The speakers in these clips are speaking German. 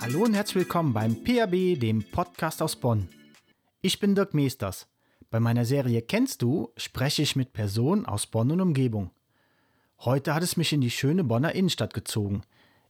Hallo und herzlich willkommen beim PAB, dem Podcast aus Bonn. Ich bin Dirk Meesters. Bei meiner Serie Kennst du spreche ich mit Personen aus Bonn und Umgebung. Heute hat es mich in die schöne Bonner Innenstadt gezogen.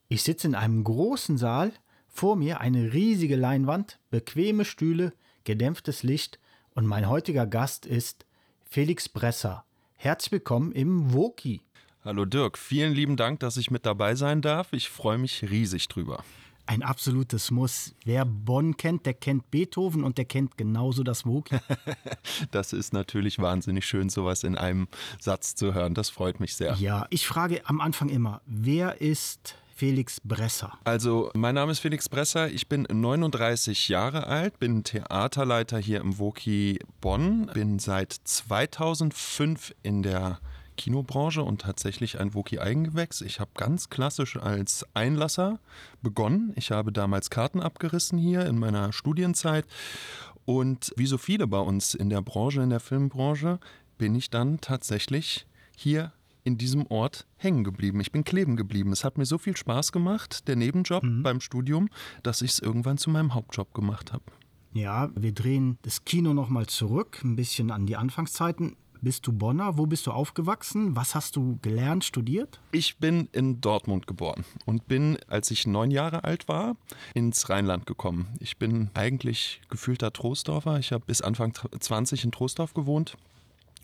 Ich sitze in einem großen Saal, vor mir eine riesige Leinwand, bequeme Stühle, gedämpftes Licht und mein heutiger Gast ist Felix Bresser. Herzlich willkommen im Woki. Hallo Dirk, vielen lieben Dank, dass ich mit dabei sein darf. Ich freue mich riesig drüber. Ein absolutes Muss. Wer Bonn kennt, der kennt Beethoven und der kennt genauso das Woki. das ist natürlich wahnsinnig schön, sowas in einem Satz zu hören. Das freut mich sehr. Ja, ich frage am Anfang immer, wer ist Felix Bresser? Also, mein Name ist Felix Bresser. Ich bin 39 Jahre alt, bin Theaterleiter hier im Woki Bonn, bin seit 2005 in der Kinobranche und tatsächlich ein Woki-Eigengewächs. Ich habe ganz klassisch als Einlasser begonnen. Ich habe damals Karten abgerissen hier in meiner Studienzeit. Und wie so viele bei uns in der Branche, in der Filmbranche, bin ich dann tatsächlich hier in diesem Ort hängen geblieben. Ich bin kleben geblieben. Es hat mir so viel Spaß gemacht, der Nebenjob mhm. beim Studium, dass ich es irgendwann zu meinem Hauptjob gemacht habe. Ja, wir drehen das Kino nochmal zurück, ein bisschen an die Anfangszeiten. Bist du Bonner? Wo bist du aufgewachsen? Was hast du gelernt, studiert? Ich bin in Dortmund geboren und bin, als ich neun Jahre alt war, ins Rheinland gekommen. Ich bin eigentlich gefühlter Troisdorfer. Ich habe bis Anfang 20 in Troisdorf gewohnt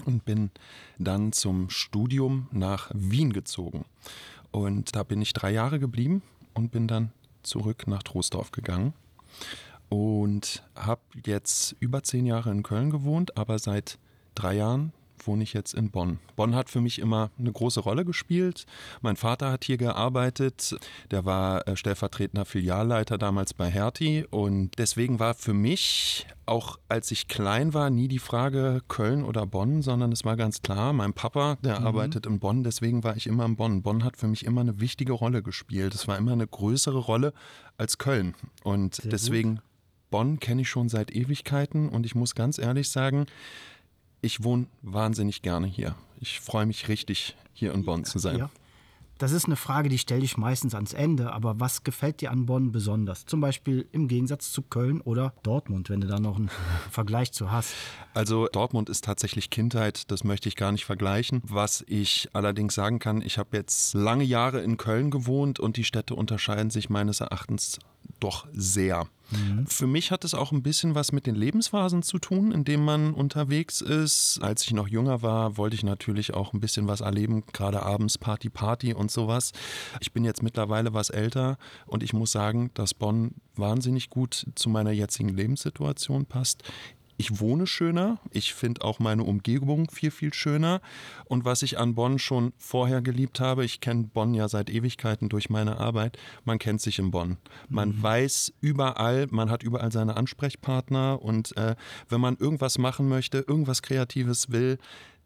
und bin dann zum Studium nach Wien gezogen. Und da bin ich drei Jahre geblieben und bin dann zurück nach Troisdorf gegangen und habe jetzt über zehn Jahre in Köln gewohnt, aber seit drei Jahren wohne ich jetzt in Bonn. Bonn hat für mich immer eine große Rolle gespielt. Mein Vater hat hier gearbeitet. Der war äh, stellvertretender Filialleiter damals bei Hertie. Und deswegen war für mich, auch als ich klein war, nie die Frage Köln oder Bonn, sondern es war ganz klar, mein Papa, der mhm. arbeitet in Bonn. Deswegen war ich immer in Bonn. Bonn hat für mich immer eine wichtige Rolle gespielt. Es war immer eine größere Rolle als Köln. Und Sehr deswegen gut. Bonn kenne ich schon seit Ewigkeiten. Und ich muss ganz ehrlich sagen, ich wohne wahnsinnig gerne hier. Ich freue mich richtig, hier in Bonn zu sein. Ja. Das ist eine Frage, die stelle ich meistens ans Ende. Aber was gefällt dir an Bonn besonders? Zum Beispiel im Gegensatz zu Köln oder Dortmund, wenn du da noch einen Vergleich zu hast. Also Dortmund ist tatsächlich Kindheit, das möchte ich gar nicht vergleichen. Was ich allerdings sagen kann, ich habe jetzt lange Jahre in Köln gewohnt und die Städte unterscheiden sich meines Erachtens doch sehr. Mhm. Für mich hat es auch ein bisschen was mit den Lebensphasen zu tun, in denen man unterwegs ist. Als ich noch jünger war, wollte ich natürlich auch ein bisschen was erleben, gerade abends Party, Party und sowas. Ich bin jetzt mittlerweile was älter und ich muss sagen, dass Bonn wahnsinnig gut zu meiner jetzigen Lebenssituation passt. Ich wohne schöner, ich finde auch meine Umgebung viel, viel schöner. Und was ich an Bonn schon vorher geliebt habe, ich kenne Bonn ja seit Ewigkeiten durch meine Arbeit, man kennt sich in Bonn. Man mhm. weiß überall, man hat überall seine Ansprechpartner und äh, wenn man irgendwas machen möchte, irgendwas Kreatives will,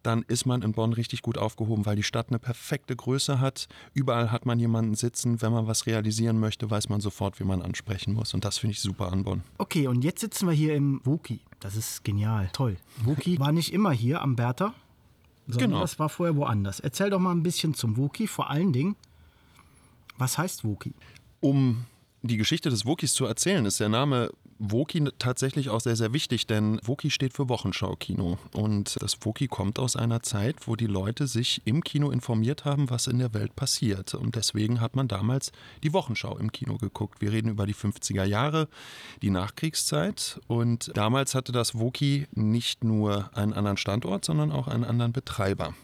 dann ist man in Bonn richtig gut aufgehoben, weil die Stadt eine perfekte Größe hat. Überall hat man jemanden sitzen. Wenn man was realisieren möchte, weiß man sofort, wie man ansprechen muss. Und das finde ich super an Bonn. Okay, und jetzt sitzen wir hier im Wuki. Das ist genial, toll. Wuki war nicht immer hier am Bertha, sondern genau. das war vorher woanders. Erzähl doch mal ein bisschen zum Wuki. Vor allen Dingen, was heißt Wuki? Um die Geschichte des Wokis zu erzählen, ist der Name Woki tatsächlich auch sehr, sehr wichtig, denn Woki steht für Wochenschau-Kino. Und das Woki kommt aus einer Zeit, wo die Leute sich im Kino informiert haben, was in der Welt passiert. Und deswegen hat man damals die Wochenschau im Kino geguckt. Wir reden über die 50er Jahre, die Nachkriegszeit. Und damals hatte das Woki nicht nur einen anderen Standort, sondern auch einen anderen Betreiber.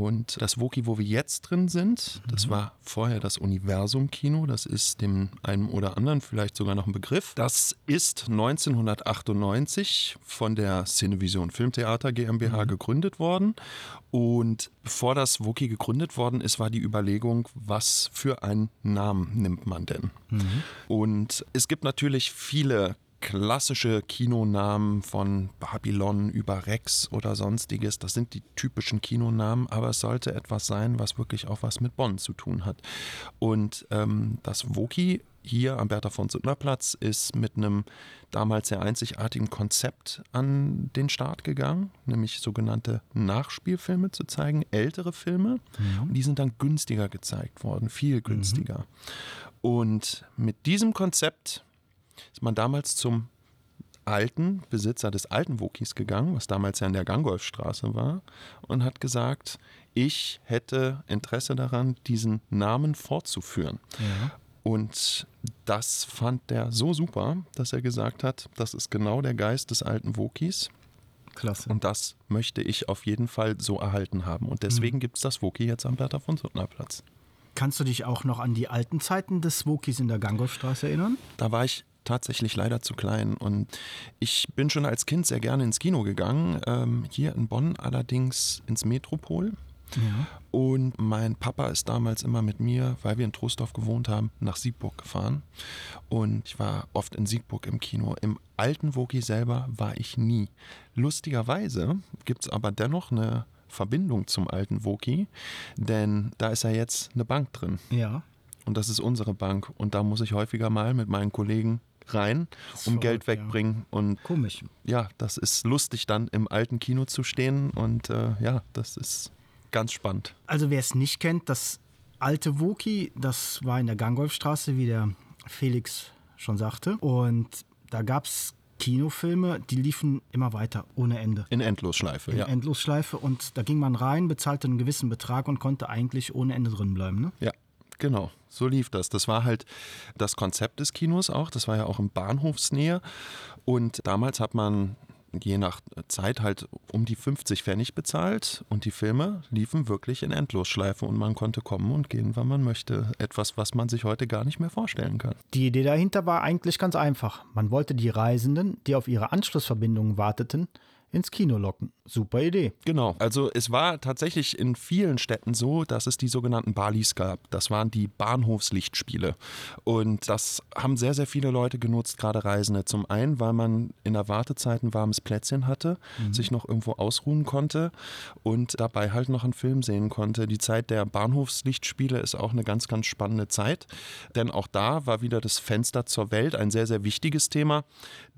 Und das Woki, wo wir jetzt drin sind, das mhm. war vorher das Universum-Kino. Das ist dem einen oder anderen vielleicht sogar noch ein Begriff. Das ist 1998 von der Cinevision Filmtheater GmbH mhm. gegründet worden. Und bevor das Woki gegründet worden ist, war die Überlegung, was für einen Namen nimmt man denn? Mhm. Und es gibt natürlich viele klassische Kinonamen von Babylon über Rex oder sonstiges. Das sind die typischen Kinonamen, aber es sollte etwas sein, was wirklich auch was mit Bonn zu tun hat. Und ähm, das Woki hier am Bertha von Suttner Platz ist mit einem damals sehr einzigartigen Konzept an den Start gegangen, nämlich sogenannte Nachspielfilme zu zeigen, ältere Filme. Ja. Und die sind dann günstiger gezeigt worden, viel günstiger. Und mit diesem Konzept ist man damals zum alten Besitzer des alten Wokis gegangen, was damals ja in der Gangolfstraße war, und hat gesagt, ich hätte Interesse daran, diesen Namen fortzuführen. Ja. Und das fand der so super, dass er gesagt hat, das ist genau der Geist des alten Wokis Klasse. und das möchte ich auf jeden Fall so erhalten haben. Und deswegen gibt es das Woki jetzt am Bertha von Suttner Platz. Kannst du dich auch noch an die alten Zeiten des Wokis in der Gangolfstraße erinnern? Da war ich tatsächlich leider zu klein und ich bin schon als Kind sehr gerne ins Kino gegangen, ähm, hier in Bonn allerdings ins Metropol. Ja. Und mein Papa ist damals immer mit mir, weil wir in Troisdorf gewohnt haben, nach Siegburg gefahren. Und ich war oft in Siegburg im Kino. Im alten Woki selber war ich nie. Lustigerweise gibt es aber dennoch eine Verbindung zum alten Woki, denn da ist ja jetzt eine Bank drin. Ja. Und das ist unsere Bank. Und da muss ich häufiger mal mit meinen Kollegen rein, um Verrückt, Geld ja. wegbringen. Und Komisch. ja, das ist lustig, dann im alten Kino zu stehen. Und äh, ja, das ist ganz spannend. Also wer es nicht kennt, das alte Woki, das war in der Gangolfstraße, wie der Felix schon sagte. Und da gab es Kinofilme, die liefen immer weiter, ohne Ende. In Endlosschleife, In ja. Endlosschleife. Und da ging man rein, bezahlte einen gewissen Betrag und konnte eigentlich ohne Ende drin bleiben. Ne? Ja, genau. So lief das. Das war halt das Konzept des Kinos auch. Das war ja auch in Bahnhofsnähe. Und damals hat man je nach Zeit halt um die 50 Pfennig bezahlt und die Filme liefen wirklich in Endlosschleife und man konnte kommen und gehen, wann man möchte. Etwas, was man sich heute gar nicht mehr vorstellen kann. Die Idee dahinter war eigentlich ganz einfach. Man wollte die Reisenden, die auf ihre Anschlussverbindungen warteten, ins Kino locken. Super Idee. Genau, also es war tatsächlich in vielen Städten so, dass es die sogenannten Balis gab. Das waren die Bahnhofslichtspiele. Und das haben sehr, sehr viele Leute genutzt, gerade Reisende. Zum einen, weil man in der Wartezeit ein warmes Plätzchen hatte, sich noch irgendwo ausruhen konnte und dabei halt noch einen Film sehen konnte. Die Zeit der Bahnhofslichtspiele ist auch eine ganz, ganz spannende Zeit, denn auch da war wieder das Fenster zur Welt ein sehr, sehr wichtiges Thema,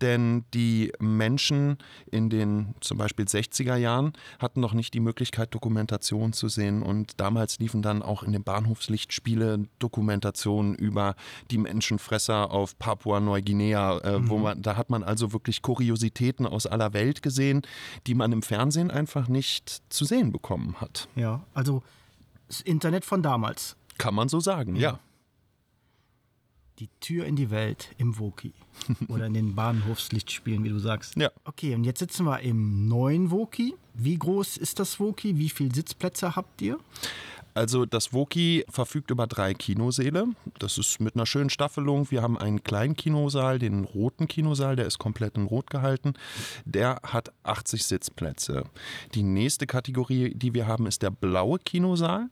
denn die Menschen in den zum Beispiel 60er Jahren hatten noch nicht die Möglichkeit, Dokumentation zu sehen und damals liefen dann auch in den Bahnhofslichtspiele Dokumentationen über die Menschenfresser auf Papua-Neuguinea, äh, wo man, da hat man also wirklich Kuriositäten aus aller Welt gesehen, die man im Fernsehen einfach nicht zu sehen bekommen hat. Ja, also das Internet von damals. Kann man so sagen, ja. Die Tür in die Welt im Woki. Oder in den Bahnhofslichtspielen, wie du sagst. Ja. Okay, und jetzt sitzen wir im neuen Woki. Wie groß ist das Woki? Wie viele Sitzplätze habt ihr? Also das Woki verfügt über drei Kinosäle. Das ist mit einer schönen Staffelung. Wir haben einen kleinen Kinosaal, den roten Kinosaal, der ist komplett in Rot gehalten. Der hat 80 Sitzplätze. Die nächste Kategorie, die wir haben, ist der blaue Kinosaal.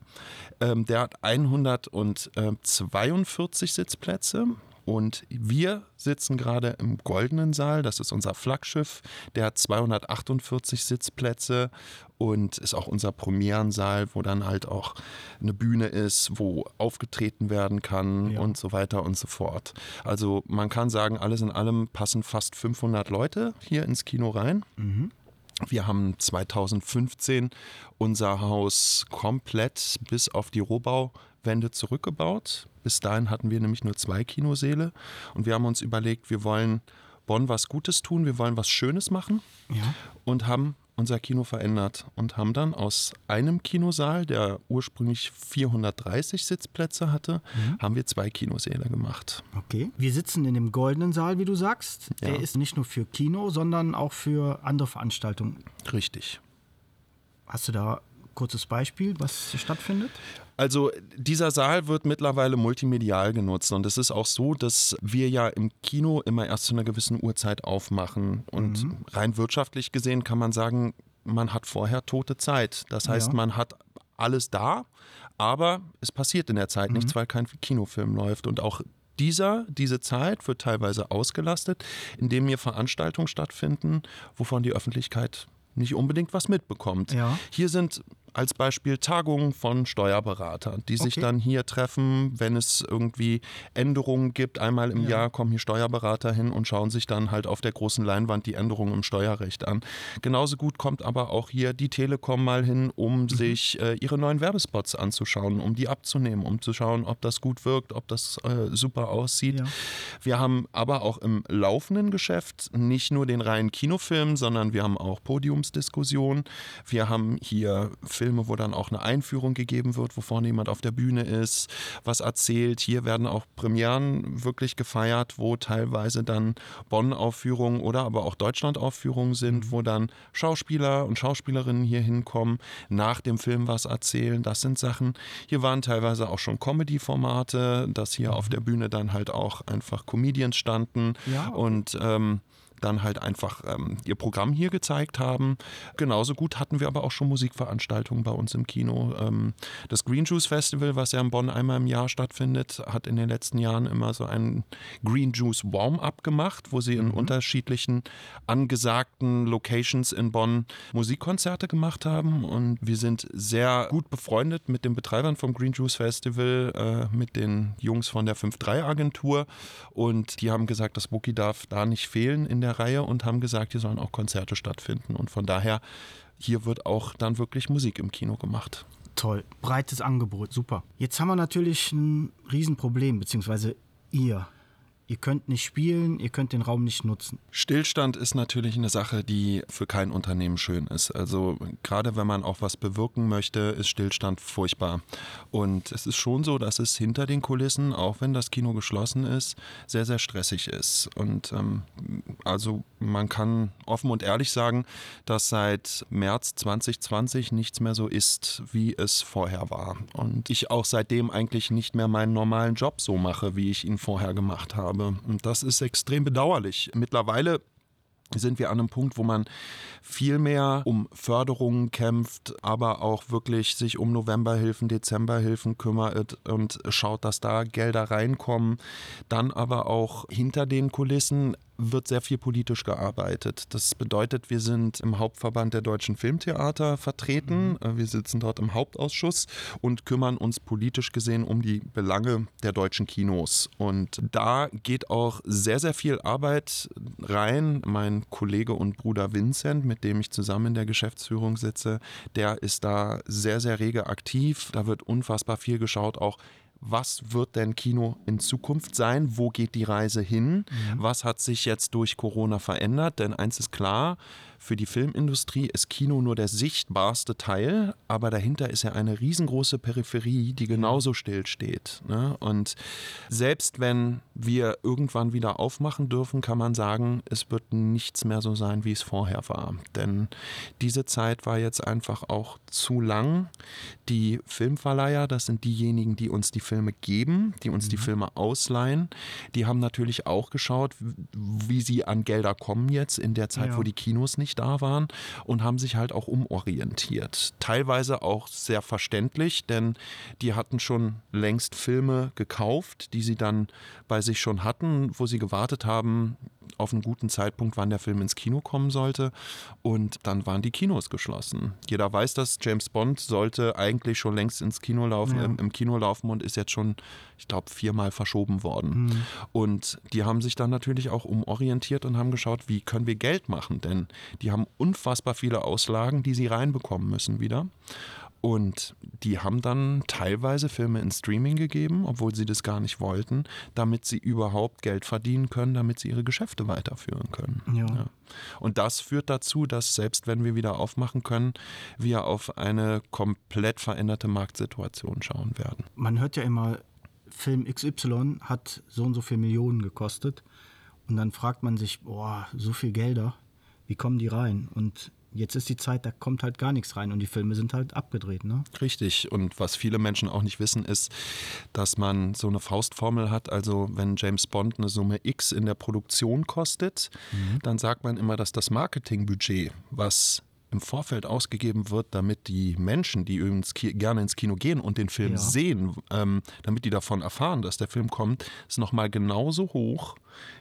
Ähm, der hat 142 Sitzplätze. Und wir sitzen gerade im Goldenen Saal, das ist unser Flaggschiff. Der hat 248 Sitzplätze und ist auch unser Premierensaal, wo dann halt auch eine Bühne ist, wo aufgetreten werden kann Ja. und so weiter und so fort. Also man kann sagen, alles in allem passen fast 500 Leute hier ins Kino rein. Wir haben 2015 unser Haus komplett bis auf die Rohbauwände zurückgebaut. Bis dahin hatten wir nämlich nur zwei Kinosäle und wir haben uns überlegt, wir wollen Bonn was Gutes tun, wir wollen was Schönes machen Ja. und haben unser Kino verändert und haben dann aus einem Kinosaal, der ursprünglich 430 Sitzplätze hatte, haben wir zwei Kinosäle gemacht. Okay. Wir sitzen in dem goldenen Saal, wie du sagst. Ja. Der ist nicht nur für Kino, sondern auch für andere Veranstaltungen. Richtig. Hast du da ein kurzes Beispiel, was hier stattfindet? Also dieser Saal wird mittlerweile multimedial genutzt und es ist auch so, dass wir ja im Kino immer erst zu einer gewissen Uhrzeit aufmachen und rein wirtschaftlich gesehen kann man sagen, man hat vorher tote Zeit. Das heißt, Ja. man hat alles da, aber es passiert in der Zeit nichts, weil kein Kinofilm läuft und auch dieser, diese Zeit wird teilweise ausgelastet, indem hier Veranstaltungen stattfinden, wovon die Öffentlichkeit nicht unbedingt was mitbekommt. Ja. Hier sind als Beispiel Tagungen von Steuerberatern, die sich Okay. dann hier treffen, wenn es irgendwie Änderungen gibt. Einmal im Ja. Jahr kommen hier Steuerberater hin und schauen sich dann halt auf der großen Leinwand die Änderungen im Steuerrecht an. Genauso gut kommt aber auch hier die Telekom mal hin, um Mhm. sich äh, ihre neuen Werbespots anzuschauen, um die abzunehmen, um zu schauen, ob das gut wirkt, ob das äh, super aussieht. Ja. Wir haben aber auch im laufenden Geschäft nicht nur den reinen Kinofilm, sondern wir haben auch Podiumsdiskussionen. Wir haben hier Filme, wo dann auch eine Einführung gegeben wird, wo vorne jemand auf der Bühne ist, was erzählt. Hier werden auch Premieren wirklich gefeiert, wo teilweise dann Bonn-Aufführungen oder aber auch Deutschland-Aufführungen sind, wo dann Schauspieler und Schauspielerinnen hier hinkommen, nach dem Film was erzählen. Das sind Sachen. Hier waren teilweise auch schon Comedy-Formate, dass hier auf der Bühne dann halt auch einfach Comedians standen Ja, und ähm, dann halt einfach ähm, ihr Programm hier gezeigt haben. Genauso gut hatten wir aber auch schon Musikveranstaltungen bei uns im Kino. Ähm, das Green Juice Festival, was ja in Bonn einmal im Jahr stattfindet, hat in den letzten Jahren immer so einen Green Juice Warm-up gemacht, wo sie in unterschiedlichen angesagten Locations in Bonn Musikkonzerte gemacht haben. Und wir sind sehr gut befreundet mit den Betreibern vom Green Juice Festival, äh, mit den Jungs von der 5-3-Agentur. Und die haben gesagt, das Wookie darf da nicht fehlen in der Reihe und haben gesagt, hier sollen auch Konzerte stattfinden. Und von daher, hier wird auch dann wirklich Musik im Kino gemacht. Toll, breites Angebot, super. Jetzt haben wir natürlich ein Riesenproblem, beziehungsweise ihr. Ihr könnt nicht spielen, ihr könnt den Raum nicht nutzen. Stillstand ist natürlich eine Sache, die für kein Unternehmen schön ist. Also gerade wenn man auch was bewirken möchte, ist Stillstand furchtbar. Und es ist schon so, dass es hinter den Kulissen, auch wenn das Kino geschlossen ist, sehr, sehr stressig ist. Und ähm, also man kann offen und ehrlich sagen, dass seit März 2020 nichts mehr so ist, wie es vorher war. Und ich auch seitdem eigentlich nicht mehr meinen normalen Job so mache, wie ich ihn vorher gemacht habe. Und das ist extrem bedauerlich. Mittlerweile sind wir an einem Punkt, wo man viel mehr um Förderungen kämpft, aber auch wirklich sich um Novemberhilfen, Dezemberhilfen kümmert und schaut, dass da Gelder reinkommen. Dann aber auch hinter den Kulissen wird sehr viel politisch gearbeitet. Das bedeutet, wir sind im Hauptverband der deutschen Filmtheater vertreten. Wir sitzen dort im Hauptausschuss und kümmern uns politisch gesehen um die Belange der deutschen Kinos. Und da geht auch sehr, sehr viel Arbeit rein. Mein Kollege und Bruder Vincent, mit dem ich zusammen in der Geschäftsführung sitze, der ist da sehr, sehr rege aktiv. Da wird unfassbar viel geschaut, auch was wird denn Kino in Zukunft sein? Wo geht die Reise hin? Was hat sich jetzt durch Corona verändert? Denn eins ist klar, für die Filmindustrie ist Kino nur der sichtbarste Teil, aber dahinter ist ja eine riesengroße Peripherie, die genauso still steht. Ne? Und selbst wenn wir irgendwann wieder aufmachen dürfen, kann man sagen, es wird nichts mehr so sein, wie es vorher war. Denn diese Zeit war jetzt einfach auch zu lang. Die Filmverleiher, das sind diejenigen, die uns die Filme geben, die uns die Filme ausleihen, die haben natürlich auch geschaut, wie sie an Gelder kommen jetzt in der Zeit, Ja. wo die Kinos nicht da waren und haben sich halt auch umorientiert. Teilweise auch sehr verständlich, denn die hatten schon längst Filme gekauft, die sie dann bei sich schon hatten, wo sie gewartet haben auf einen guten Zeitpunkt, wann der Film ins Kino kommen sollte. Und dann waren die Kinos geschlossen. Jeder weiß, dass James Bond sollte eigentlich schon längst ins Kino laufen, Ja. im, im Kino laufen und ist jetzt schon, ich glaube, viermal verschoben worden. Und die haben sich dann natürlich auch umorientiert und haben geschaut, wie können wir Geld machen? Denn die haben unfassbar viele Auslagen, die sie reinbekommen müssen wieder. Und die haben dann teilweise Filme in Streaming gegeben, obwohl sie das gar nicht wollten, damit sie überhaupt Geld verdienen können, damit sie ihre Geschäfte weiterführen können. Ja. Und das führt dazu, dass selbst wenn wir wieder aufmachen können, wir auf eine komplett veränderte Marktsituation schauen werden. Man hört ja immer, Film XY hat so und so viel Millionen gekostet. Und dann fragt man sich, boah, so viel Gelder, wie kommen die rein? Und jetzt ist die Zeit, da kommt halt gar nichts rein und die Filme sind halt abgedreht, ne? Richtig. Und was viele Menschen auch nicht wissen, ist, dass man so eine Faustformel hat. Also wenn James Bond eine Summe X in der Produktion kostet, dann sagt man immer, dass das Marketingbudget, was im Vorfeld ausgegeben wird, damit die Menschen, die ins gerne ins Kino gehen und den Film Ja. sehen, ähm, damit die davon erfahren, dass der Film kommt, ist nochmal genauso hoch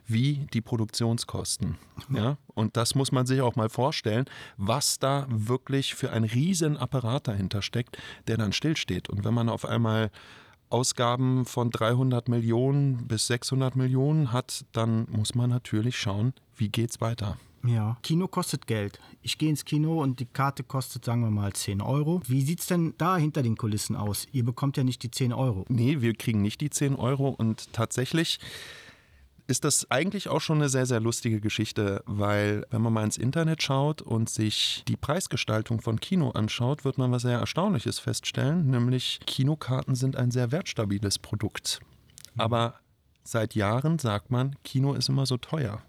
wie die Produktionskosten. Ja? Und das muss man sich auch mal vorstellen, was da wirklich für ein riesen Apparat dahinter steckt, der dann stillsteht. Und wenn man auf einmal Ausgaben von 300 Millionen bis 600 Millionen hat, dann muss man natürlich schauen, wie geht's weiter. Ja. Kino kostet Geld. Ich gehe ins Kino und die Karte kostet, sagen wir mal, 10 Euro. Wie sieht es denn da hinter den Kulissen aus? Ihr bekommt ja nicht die 10 Euro. Nee, wir kriegen nicht die 10 Euro und tatsächlich ist das eigentlich auch schon eine sehr, sehr lustige Geschichte, weil wenn man mal ins Internet schaut und sich die Preisgestaltung von Kino anschaut, wird man was sehr Erstaunliches feststellen, nämlich Kinokarten sind ein sehr wertstabiles Produkt. Aber seit Jahren sagt man, Kino ist immer so teuer.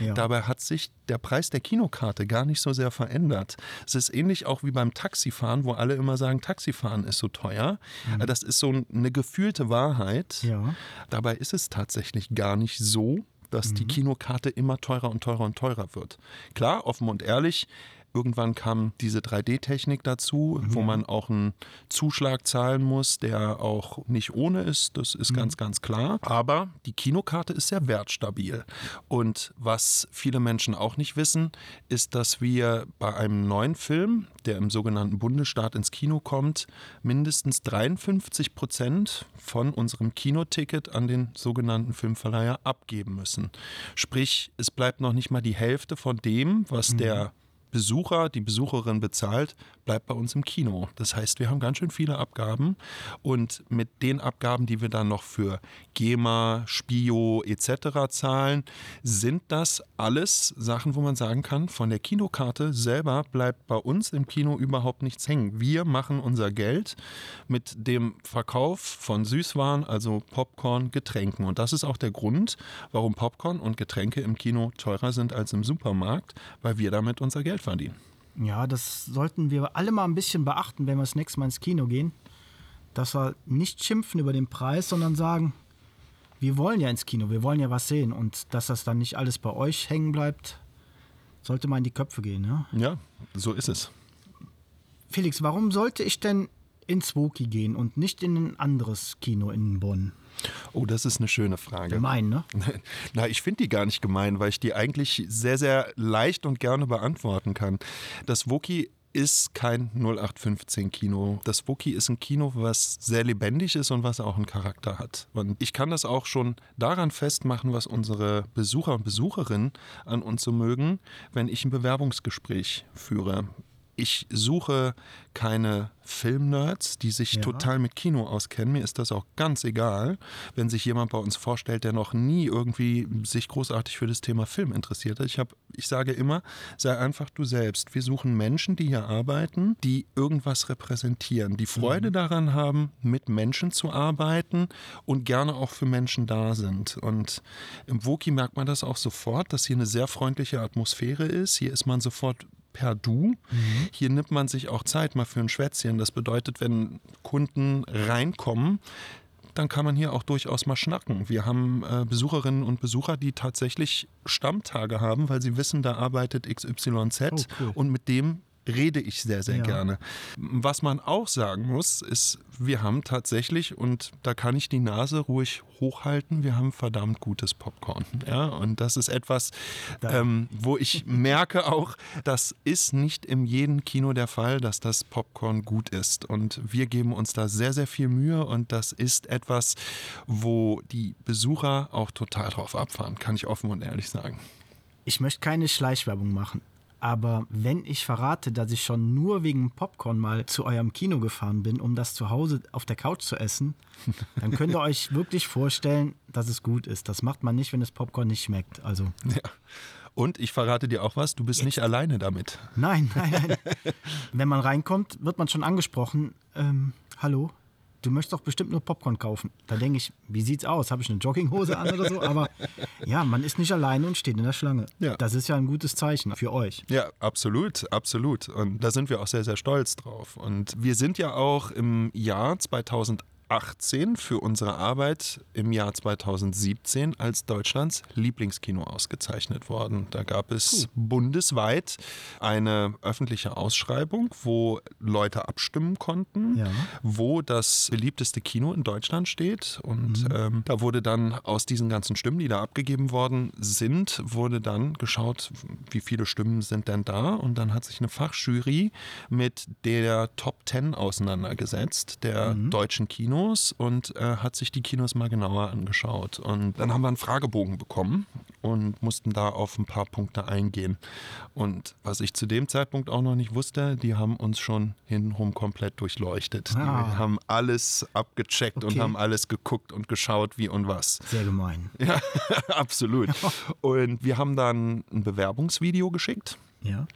Ja. Dabei hat sich der Preis der Kinokarte gar nicht so sehr verändert. Es ist ähnlich auch wie beim Taxifahren, wo alle immer sagen, Taxifahren ist so teuer. Das ist so eine gefühlte Wahrheit. Ja. Dabei ist es tatsächlich gar nicht so, dass die Kinokarte immer teurer und teurer und teurer wird. Klar, offen und ehrlich, irgendwann kam diese 3D-Technik dazu, wo man auch einen Zuschlag zahlen muss, der auch nicht ohne ist. Das ist ganz, ganz klar. Aber die Kinokarte ist sehr wertstabil. Und was viele Menschen auch nicht wissen, ist, dass wir bei einem neuen Film, der im sogenannten Bundesstaat ins Kino kommt, mindestens 53 Prozent von unserem Kinoticket an den sogenannten Filmverleiher abgeben müssen. Sprich, es bleibt noch nicht mal die Hälfte von dem, was der Besucher, die Besucherin bezahlt, bleibt bei uns im Kino. Das heißt, wir haben ganz schön viele Abgaben und mit den Abgaben, die wir dann noch für GEMA, Spio etc. zahlen, sind das alles Sachen, wo man sagen kann, von der Kinokarte selber bleibt bei uns im Kino überhaupt nichts hängen. Wir machen unser Geld mit dem Verkauf von Süßwaren, also Popcorn, Getränken. Und das ist auch der Grund, warum Popcorn und Getränke im Kino teurer sind als im Supermarkt, weil wir damit unser Geld verdienen. Ja, das sollten wir alle mal ein bisschen beachten, wenn wir das nächste Mal ins Kino gehen. Dass wir nicht schimpfen über den Preis, sondern sagen, wir wollen ja ins Kino, wir wollen ja was sehen. Und dass das dann nicht alles bei euch hängen bleibt, sollte mal in die Köpfe gehen. Ja? Ja, so ist es. Felix, warum sollte ich denn ins Woki gehen und nicht in ein anderes Kino in Bonn? Oh, das ist eine schöne Frage. Gemein, ne? Na, ich finde die gar nicht gemein, weil ich die eigentlich sehr, sehr leicht und gerne beantworten kann. Das Woki ist kein 0815-Kino. Das Woki ist ein Kino, was sehr lebendig ist und was auch einen Charakter hat. Und ich kann das auch schon daran festmachen, was unsere Besucher und Besucherinnen an uns so mögen, wenn ich ein Bewerbungsgespräch führe. Ich suche keine Filmnerds, die sich Ja. total mit Kino auskennen. Mir ist das auch ganz egal, wenn sich jemand bei uns vorstellt, der noch nie irgendwie sich großartig für das Thema Film interessiert hat. Ich, hab, ich sage immer, sei einfach du selbst. Wir suchen Menschen, die hier arbeiten, die irgendwas repräsentieren, die Freude daran haben, mit Menschen zu arbeiten und gerne auch für Menschen da sind. Und im Woki merkt man das auch sofort, dass hier eine sehr freundliche Atmosphäre ist. Hier ist man sofort per Du. Hier nimmt man sich auch Zeit mal für ein Schwätzchen. Das bedeutet, wenn Kunden reinkommen, dann kann man hier auch durchaus mal schnacken. Wir haben äh, Besucherinnen und Besucher, die tatsächlich Stammtage haben, weil sie wissen, da arbeitet XYZ Oh, cool. und mit dem rede ich sehr, sehr Ja. gerne. Was man auch sagen muss, ist, wir haben tatsächlich, und da kann ich die Nase ruhig hochhalten, wir haben verdammt gutes Popcorn. Ja, und das ist etwas, ähm, wo ich merke auch, das ist nicht in jedem Kino der Fall, dass das Popcorn gut ist. Und wir geben uns da sehr, sehr viel Mühe und das ist etwas, wo die Besucher auch total drauf abfahren, kann ich offen und ehrlich sagen. Ich möchte keine Schleichwerbung machen. Aber wenn ich verrate, dass ich schon nur wegen Popcorn mal zu eurem Kino gefahren bin, um das zu Hause auf der Couch zu essen, dann könnt ihr euch wirklich vorstellen, dass es gut ist. Das macht man nicht, wenn das Popcorn nicht schmeckt. Also Ja. Und ich verrate dir auch was, du bist nicht alleine damit. nein, nein, nein. wenn man reinkommt, wird man schon angesprochen. Ähm, hallo, du möchtest doch bestimmt nur Popcorn kaufen. Da denke ich, wie sieht's aus? Habe ich eine Jogginghose an oder so? Aber ja, man ist nicht alleine und steht in der Schlange. Ja. Das ist ja ein gutes Zeichen für euch. Ja, absolut, absolut. Und da sind wir auch sehr, sehr stolz drauf. Und wir sind ja auch im Jahr 2018 für unsere Arbeit im Jahr 2017 als Deutschlands Lieblingskino ausgezeichnet worden. Da gab es uh. bundesweit eine öffentliche Ausschreibung, wo Leute abstimmen konnten, ja. wo das beliebteste Kino in Deutschland steht. Und mhm. ähm, da wurde dann aus diesen ganzen Stimmen, die da abgegeben worden sind, wurde dann geschaut, wie viele Stimmen sind denn da. Und dann hat sich eine Fachjury mit der Top 10 auseinandergesetzt, der mhm. deutschen Kinos und äh, hat sich die Kinos mal genauer angeschaut. Und dann haben wir einen Fragebogen bekommen und mussten da auf ein paar Punkte eingehen. Und was ich zu dem Zeitpunkt auch noch nicht wusste, die haben uns schon hintenrum komplett durchleuchtet. Ah. Die haben alles abgecheckt okay. und haben alles geguckt und geschaut, wie und was. Sehr gemein. Ja, absolut. Und wir haben dann ein Bewerbungsvideo geschickt. Ja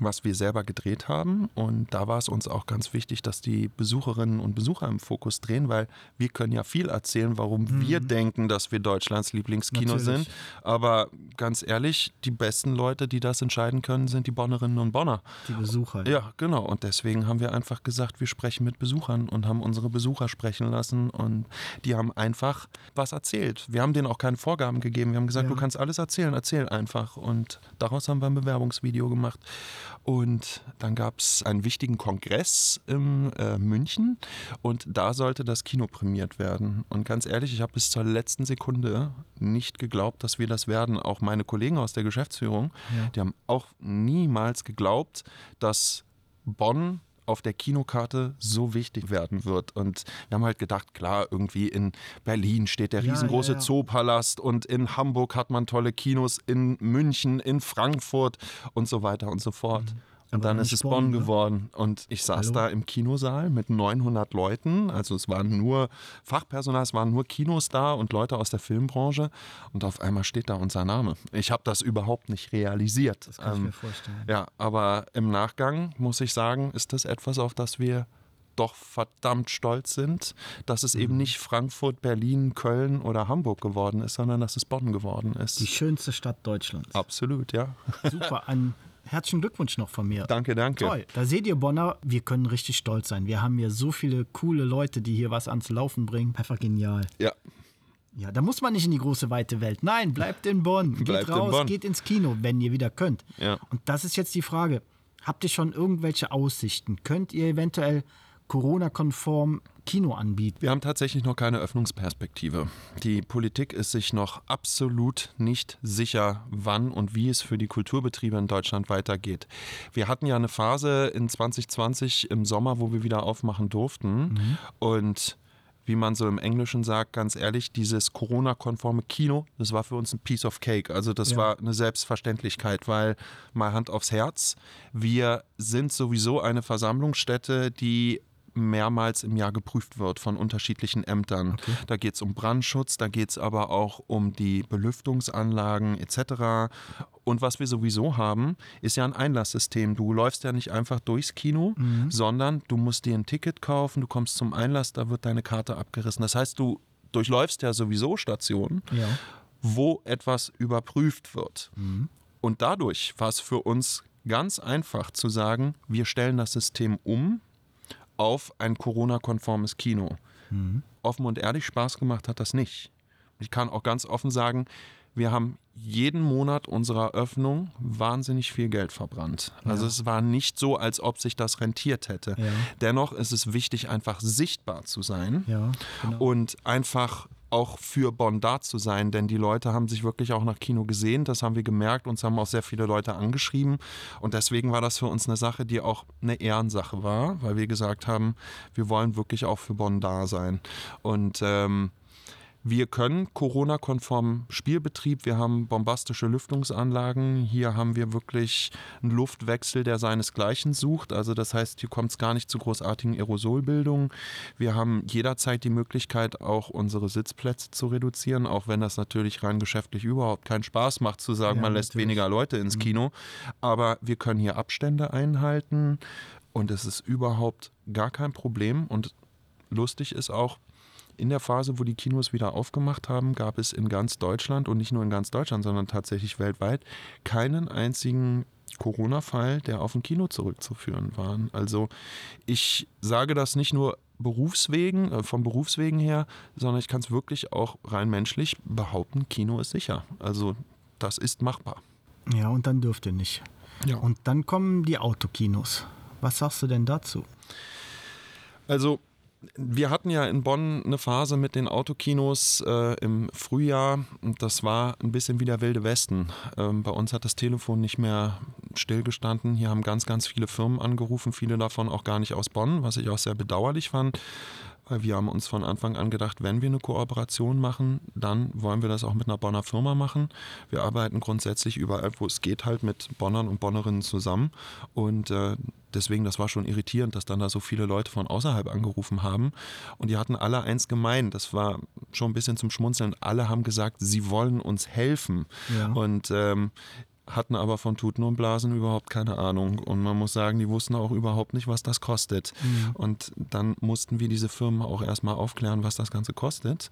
was wir selber gedreht haben. Und da war es uns auch ganz wichtig, dass die Besucherinnen und Besucher im Fokus drehen, weil wir können ja viel erzählen, warum mhm. wir denken, dass wir Deutschlands Lieblingskino Natürlich. sind. Aber ganz ehrlich, die besten Leute, die das entscheiden können, sind die Bonnerinnen und Bonner. Die Besucher. Ja, genau. Und deswegen haben wir einfach gesagt, wir sprechen mit Besuchern und haben unsere Besucher sprechen lassen. Und die haben einfach was erzählt. Wir haben denen auch keine Vorgaben gegeben. Wir haben gesagt, ja. du kannst alles erzählen, erzähl einfach. Und daraus haben wir ein Bewerbungsvideo gemacht. Und dann gab es einen wichtigen Kongress in äh, München und da sollte das Kino prämiert werden. Und ganz ehrlich, ich habe bis zur letzten Sekunde nicht geglaubt, dass wir das werden. Auch meine Kollegen aus der Geschäftsführung, ja. die haben auch niemals geglaubt, dass Bonn auf der Kinokarte so wichtig werden wird. Und wir haben halt gedacht, klar, irgendwie in Berlin steht der riesengroße ja, ja. Zoopalast und in Hamburg hat man tolle Kinos, in München, in Frankfurt und so weiter und so fort. Mhm. Und dann ist es Bonn ne? geworden. Und ich saß Hallo? da im Kinosaal mit 900 Leuten. Also es waren nur Fachpersonal, es waren nur Kinos da und Leute aus der Filmbranche. Und auf einmal steht da unser Name. Ich habe das überhaupt nicht realisiert. Das kann ähm, ich mir vorstellen. Ja, aber im Nachgang muss ich sagen, ist das etwas, auf das wir doch verdammt stolz sind, dass es mhm. eben nicht Frankfurt, Berlin, Köln oder Hamburg geworden ist, sondern dass es Bonn geworden ist. Die schönste Stadt Deutschlands. Absolut, ja. Super. An herzlichen Glückwunsch noch von mir. Danke, danke. Toll. Da seht ihr, Bonner, wir können richtig stolz sein. Wir haben hier so viele coole Leute, die hier was ans Laufen bringen. Einfach genial. Ja. Ja, da muss man nicht in die große weite Welt. Nein, bleibt in Bonn. Geht bleibt raus, Bonn. geht ins Kino, wenn ihr wieder könnt. Ja. Und das ist jetzt die Frage. Habt ihr schon irgendwelche Aussichten? Könnt ihr eventuell Corona-konform Kino anbieten? Wir haben tatsächlich noch keine Öffnungsperspektive. Die Politik ist sich noch absolut nicht sicher, wann und wie es für die Kulturbetriebe in Deutschland weitergeht. Wir hatten ja eine Phase in 2020 im Sommer, wo wir wieder aufmachen durften. Mhm. Und wie man so im Englischen sagt, ganz ehrlich, dieses Corona-konforme Kino, das war für uns ein Piece of Cake. Also das ja. war eine Selbstverständlichkeit, weil mal Hand aufs Herz, wir sind sowieso eine Versammlungsstätte, die mehrmals im Jahr geprüft wird von unterschiedlichen Ämtern. Okay. Da geht es um Brandschutz, da geht es aber auch um die Belüftungsanlagen etc. Und was wir sowieso haben, ist ja ein Einlasssystem. Du läufst ja nicht einfach durchs Kino, mhm. sondern du musst dir ein Ticket kaufen, du kommst zum Einlass, da wird deine Karte abgerissen. Das heißt, du durchläufst ja sowieso Stationen, ja. wo etwas überprüft wird. Mhm. Und dadurch war es für uns ganz einfach zu sagen, wir stellen das System um auf ein Corona-konformes Kino. Mhm. Offen und ehrlich Spaß gemacht hat das nicht. Ich kann auch ganz offen sagen, wir haben jeden Monat unserer Öffnung wahnsinnig viel Geld verbrannt. Ja. Also es war nicht so, als ob sich das rentiert hätte. Ja. Dennoch ist es wichtig, einfach sichtbar zu sein ja, genau. und einfach auch für Bonn da zu sein, denn die Leute haben sich wirklich auch nach Kino gesehen, das haben wir gemerkt, uns haben auch sehr viele Leute angeschrieben und deswegen war das für uns eine Sache, die auch eine Ehrensache war, weil wir gesagt haben, wir wollen wirklich auch für Bonn da sein. Und ähm, wir können Corona-konform Spielbetrieb, wir haben bombastische Lüftungsanlagen. Hier haben wir wirklich einen Luftwechsel, der seinesgleichen sucht. Also das heißt, hier kommt es gar nicht zu großartigen Aerosolbildungen. Wir haben jederzeit die Möglichkeit, auch unsere Sitzplätze zu reduzieren, auch wenn das natürlich rein geschäftlich überhaupt keinen Spaß macht, zu sagen, ja, man lässt natürlich. weniger Leute ins mhm. Kino. Aber wir können hier Abstände einhalten und es ist überhaupt gar kein Problem. Und lustig ist auch, in der Phase, wo die Kinos wieder aufgemacht haben, gab es in ganz Deutschland und nicht nur in ganz Deutschland, sondern tatsächlich weltweit keinen einzigen Corona-Fall, der auf ein Kino zurückzuführen war. Also ich sage das nicht nur Berufswegen, äh, vom Berufswegen her, sondern ich kann es wirklich auch rein menschlich behaupten, Kino ist sicher. Also das ist machbar. Ja, und dann dürft ihr nicht. Ja. Und dann kommen die Autokinos. Was sagst du denn dazu? Also wir hatten ja in Bonn eine Phase mit den Autokinos äh, im Frühjahr und das war ein bisschen wie der wilde Westen. Ähm, bei uns hat das Telefon nicht mehr stillgestanden. Hier haben ganz, ganz viele Firmen angerufen, viele davon auch gar nicht aus Bonn, was ich auch sehr bedauerlich fand. Weil wir haben uns von Anfang an gedacht, wenn wir eine Kooperation machen, dann wollen wir das auch mit einer Bonner Firma machen. Wir arbeiten grundsätzlich überall, wo es geht, halt mit Bonnern und Bonnerinnen zusammen. Und äh, deswegen, das war schon irritierend, dass dann da so viele Leute von außerhalb angerufen haben. Und die hatten alle eins gemein. Das war schon ein bisschen zum Schmunzeln. Alle haben gesagt, sie wollen uns helfen. Ja. Und ähm, hatten aber von Tuten und Blasen überhaupt keine Ahnung. Und man muss sagen, die wussten auch überhaupt nicht, was das kostet. Und dann mussten wir diese Firmen auch erstmal aufklären, was das Ganze kostet.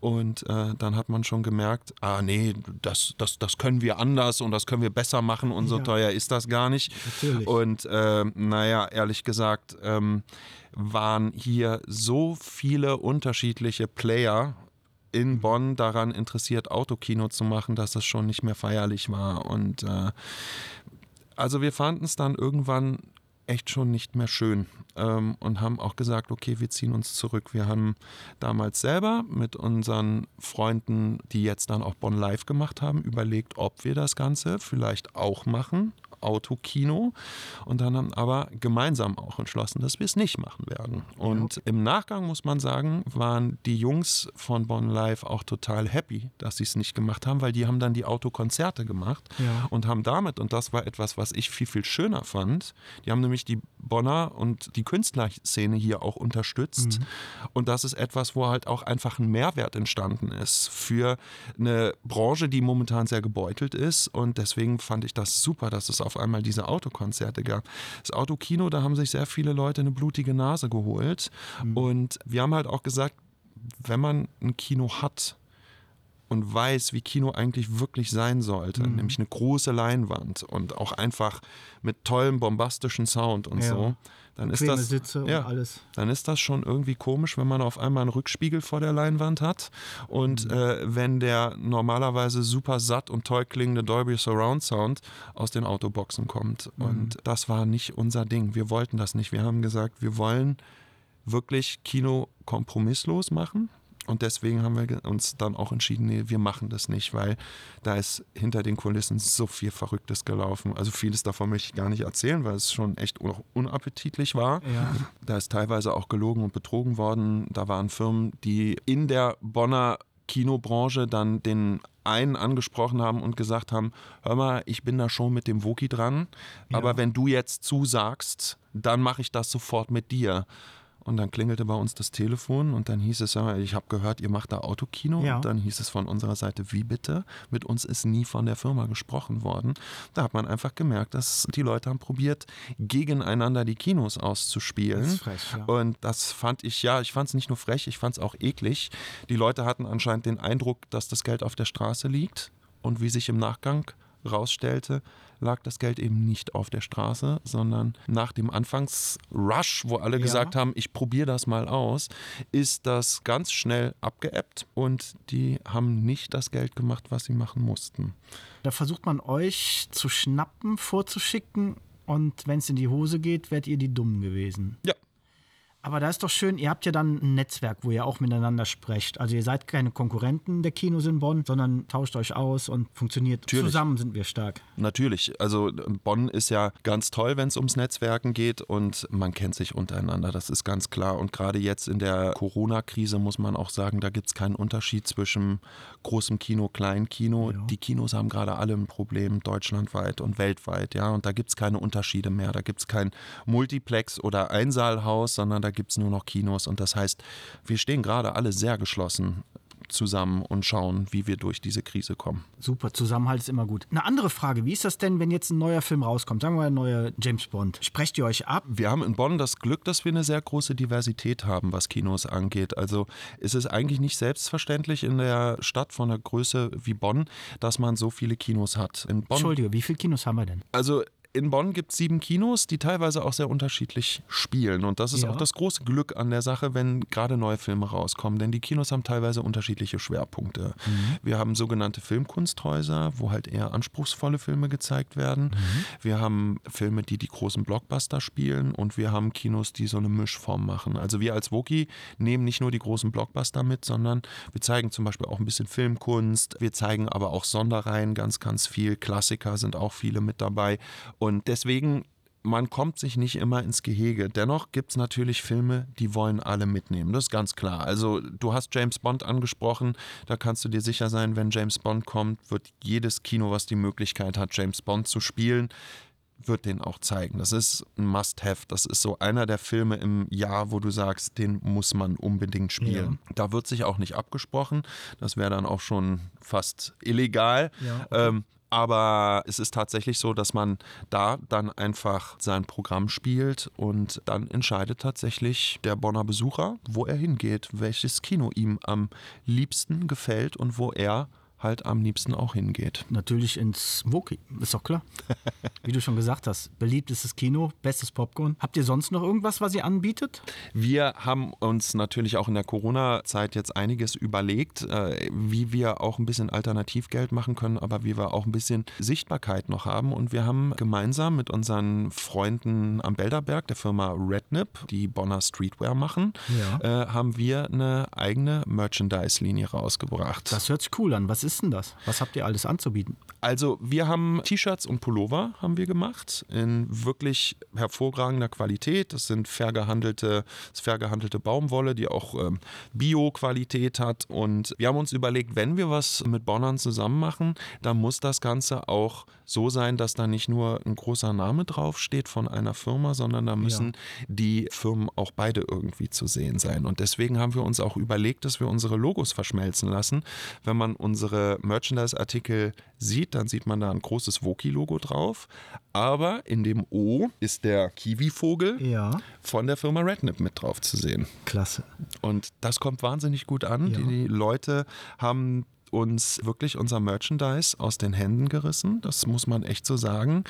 Und äh, dann hat man schon gemerkt, ah nee, das, das, das können wir anders und das können wir besser machen und so Ja. teuer ist das gar nicht. Natürlich. Und äh, naja, ehrlich gesagt, ähm, waren hier so viele unterschiedliche Player in Bonn daran interessiert, Autokino zu machen, dass das schon nicht mehr feierlich war. Und äh, also wir fanden es dann irgendwann echt schon nicht mehr schön ähm, und haben auch gesagt, okay, wir ziehen uns zurück. Wir haben damals selber mit unseren Freunden, die jetzt dann auch Bonn Live gemacht haben, überlegt, ob wir das Ganze vielleicht auch machen. Autokino und dann haben aber gemeinsam auch entschlossen, dass wir es nicht machen werden. Und im Nachgang muss man sagen, waren die Jungs von Bonn Live auch total happy, dass sie es nicht gemacht haben, weil die haben dann die Autokonzerte gemacht Ja. und haben damit, und das war etwas, was ich viel, viel schöner fand, die haben nämlich die Bonner und die Künstlerszene hier auch unterstützt. Und das ist etwas, wo halt auch einfach ein Mehrwert entstanden ist für eine Branche, die momentan sehr gebeutelt ist. Und deswegen fand ich das super, dass es auf einmal diese Autokonzerte gab. Das Autokino, da haben sich sehr viele Leute eine blutige Nase geholt. Und wir haben halt auch gesagt, wenn man ein Kino hat, und weiß, wie Kino eigentlich wirklich sein sollte, Mhm. nämlich eine große Leinwand und auch einfach mit tollem bombastischen Sound und Ja. so, dann ist das Sitze ja, alles. dann ist das schon irgendwie komisch, wenn man auf einmal einen Rückspiegel vor der Leinwand hat und Mhm. äh, wenn der normalerweise super satt und toll klingende Dolby Surround Sound aus den Autoboxen kommt. Mhm. Und das war nicht unser Ding. Wir wollten das nicht. Wir haben gesagt, wir wollen wirklich Kino kompromisslos machen. Und deswegen haben wir uns dann auch entschieden, nee, wir machen das nicht, weil da ist hinter den Kulissen so viel Verrücktes gelaufen. Also vieles davon möchte ich gar nicht erzählen, weil es schon echt un unappetitlich war. Ja. Da ist teilweise auch gelogen und betrogen worden. Da waren Firmen, die in der Bonner Kinobranche dann den einen angesprochen haben und gesagt haben, hör mal, ich bin da schon mit dem Woki dran, aber wenn du jetzt zusagst, dann mache ich das sofort mit dir. Und dann klingelte bei uns das Telefon und dann hieß es, ja, ich habe gehört, ihr macht da Autokino. Ja. Und dann hieß es von unserer Seite, wie bitte? Mit uns ist nie von der Firma gesprochen worden. Da hat man einfach gemerkt, dass die Leute haben probiert, gegeneinander die Kinos auszuspielen. Das ist frech, ja. Und das fand ich, ja, ich fand es nicht nur frech, ich fand es auch eklig. Die Leute hatten anscheinend den Eindruck, dass das Geld auf der Straße liegt. Und wie sich im Nachgang rausstellte, lag das Geld eben nicht auf der Straße, sondern nach dem Anfangsrush, wo alle Ja. gesagt haben, ich probiere das mal aus, ist das ganz schnell abgeebbt und die haben nicht das Geld gemacht, was sie machen mussten. Da versucht man euch zu schnappen, vorzuschicken und wenn es in die Hose geht, werdet ihr die Dummen gewesen. Ja. Aber da ist doch schön, ihr habt ja dann ein Netzwerk, wo ihr auch miteinander sprecht. Also ihr seid keine Konkurrenten der Kinos in Bonn, sondern tauscht euch aus und funktioniert. Natürlich. Zusammen sind wir stark. Natürlich, also Bonn ist ja ganz toll, wenn es ums Netzwerken geht und man kennt sich untereinander, das ist ganz klar. Und gerade jetzt in der Corona-Krise muss man auch sagen, da gibt es keinen Unterschied zwischen großem Kino, kleinem Kino. Ja. Die Kinos haben gerade alle ein Problem, deutschlandweit und weltweit, ja. Und da gibt es keine Unterschiede mehr. Da gibt es kein Multiplex oder Einsaalhaus, sondern da gibt es nur noch Kinos. Und das heißt, wir stehen gerade alle sehr geschlossen zusammen und schauen, wie wir durch diese Krise kommen. Super, Zusammenhalt ist immer gut. Eine andere Frage, wie ist das denn, wenn jetzt ein neuer Film rauskommt? Sagen wir mal ein neuer James Bond. Sprecht ihr euch ab? Wir haben in Bonn das Glück, dass wir eine sehr große Diversität haben, was Kinos angeht. Also ist es eigentlich nicht selbstverständlich in der Stadt von einer Größe wie Bonn, dass man so viele Kinos hat. In Bonn, Entschuldige, wie viele Kinos haben wir denn? also in Bonn gibt es sieben Kinos, die teilweise auch sehr unterschiedlich spielen. Und das ist Ja. auch das große Glück an der Sache, wenn gerade neue Filme rauskommen. Denn die Kinos haben teilweise unterschiedliche Schwerpunkte. Wir haben sogenannte Filmkunsthäuser, wo halt eher anspruchsvolle Filme gezeigt werden. Wir haben Filme, die die großen Blockbuster spielen. Und wir haben Kinos, die so eine Mischform machen. Also wir als Woki nehmen nicht nur die großen Blockbuster mit, sondern wir zeigen zum Beispiel auch ein bisschen Filmkunst. Wir zeigen aber auch Sonderreihen ganz, ganz viel. Klassiker sind auch viele mit dabei. Und deswegen, man kommt sich nicht immer ins Gehege. Dennoch gibt es natürlich Filme, die wollen alle mitnehmen. Das ist ganz klar. Also du hast James Bond angesprochen. Da kannst du dir sicher sein, wenn James Bond kommt, wird jedes Kino, was die Möglichkeit hat, James Bond zu spielen, wird den auch zeigen. Das ist ein Must-Have. Das ist so einer der Filme im Jahr, wo du sagst, den muss man unbedingt spielen. Da wird sich auch nicht abgesprochen. Das wäre dann auch schon fast illegal. Ja. Ähm, aber es ist tatsächlich so, dass man da dann einfach sein Programm spielt und dann entscheidet tatsächlich der Bonner Besucher, wo er hingeht, welches Kino ihm am liebsten gefällt und wo er halt am liebsten auch hingeht. Natürlich ins Woki, ist doch klar. Wie du schon gesagt hast, beliebtestes Kino, bestes Popcorn. Habt ihr sonst noch irgendwas, was ihr anbietet? Wir haben uns natürlich auch in der Corona-Zeit jetzt einiges überlegt, äh, wie wir auch ein bisschen Alternativgeld machen können, aber wie wir auch ein bisschen Sichtbarkeit noch haben. Und wir haben gemeinsam mit unseren Freunden am Belderberg, der Firma Rednip, die Bonner Streetwear machen, Ja. äh, haben wir eine eigene Merchandise-Linie rausgebracht. Das hört sich cool an. Was ist denn das? Was habt ihr alles anzubieten? Also wir haben T-Shirts und Pullover haben wir gemacht in wirklich hervorragender Qualität. Das sind fair gehandelte, das ist fair gehandelte Baumwolle, die auch ähm, Bio-Qualität hat. Und wir haben uns überlegt, wenn wir was mit Bonnern zusammen machen, dann muss das Ganze auch so sein, dass da nicht nur ein großer Name draufsteht von einer Firma, sondern da müssen die Firmen auch beide irgendwie zu sehen sein. Und deswegen haben wir uns auch überlegt, dass wir unsere Logos verschmelzen lassen. Wenn man unsere Merchandise-Artikel sieht, dann sieht man da ein großes Woki-Logo drauf. Aber in dem O ist der Kiwi-Vogel Ja. von der Firma Rednip mit drauf zu sehen. Klasse. Und das kommt wahnsinnig gut an. Ja. Die, die Leute haben uns wirklich unser Merchandise aus den Händen gerissen. Das muss man echt so sagen.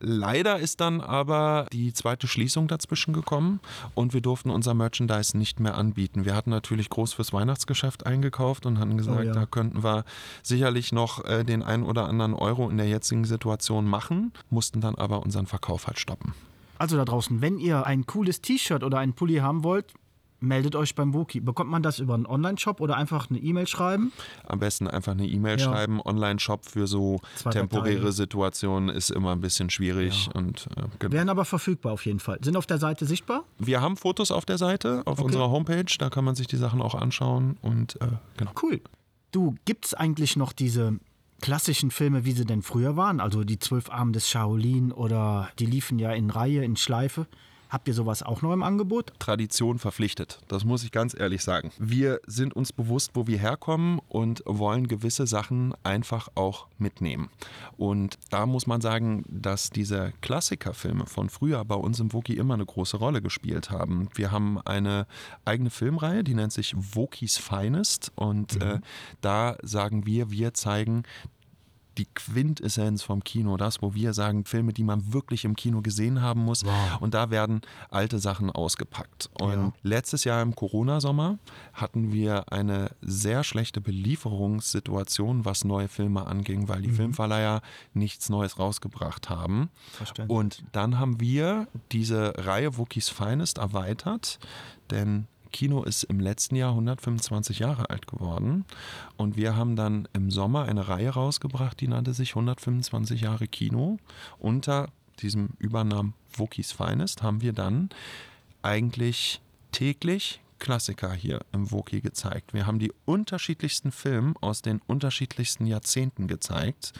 Leider ist dann aber die zweite Schließung dazwischen gekommen und wir durften unser Merchandise nicht mehr anbieten. Wir hatten natürlich groß fürs Weihnachtsgeschäft eingekauft und hatten gesagt, Oh ja. da könnten wir sicherlich noch äh, den einen oder anderen Euro in der jetzigen Situation machen, mussten dann aber unseren Verkauf halt stoppen. Also da draußen, wenn ihr ein cooles T-Shirt oder einen Pulli haben wollt, meldet euch beim Woki. Bekommt man das über einen Online-Shop oder einfach eine E-Mail schreiben? Am besten einfach eine E-Mail Ja. schreiben. Online-Shop für so Zwei temporäre Parteien. Situationen ist immer ein bisschen schwierig. Und, äh, genau. Wären aber verfügbar auf jeden Fall. Sind auf der Seite sichtbar? Wir haben Fotos auf der Seite, auf Okay. unserer Homepage. Da kann man sich die Sachen auch anschauen. Und äh, genau. Cool. Du, gibt's eigentlich noch diese klassischen Filme, wie sie denn früher waren? Also die Zwölf Arme des Shaolin oder die liefen ja in Reihe, in Schleife. Habt ihr sowas auch noch im Angebot? Tradition verpflichtet. Das muss ich ganz ehrlich sagen. Wir sind uns bewusst, wo wir herkommen und wollen gewisse Sachen einfach auch mitnehmen. Und da muss man sagen, dass diese Klassikerfilme von früher bei uns im Woki immer eine große Rolle gespielt haben. Wir haben eine eigene Filmreihe, die nennt sich Wokis Finest. Und äh, da sagen wir, wir zeigen die Quintessenz vom Kino, das, wo wir sagen, Filme, die man wirklich im Kino gesehen haben muss. Wow. Und da werden alte Sachen ausgepackt. Und Ja. letztes Jahr im Corona-Sommer hatten wir eine sehr schlechte Belieferungssituation, was neue Filme anging, weil die Filmverleiher nichts Neues rausgebracht haben. Und dann haben wir diese Reihe Wookies Finest erweitert, denn Kino ist im letzten Jahr 125 Jahre alt geworden und wir haben dann im Sommer eine Reihe rausgebracht, die nannte sich 125 Jahre Kino. Unter diesem Übernamen Wookies Finest haben wir dann eigentlich täglich Klassiker hier im Woki gezeigt. Wir haben die unterschiedlichsten Filme aus den unterschiedlichsten Jahrzehnten gezeigt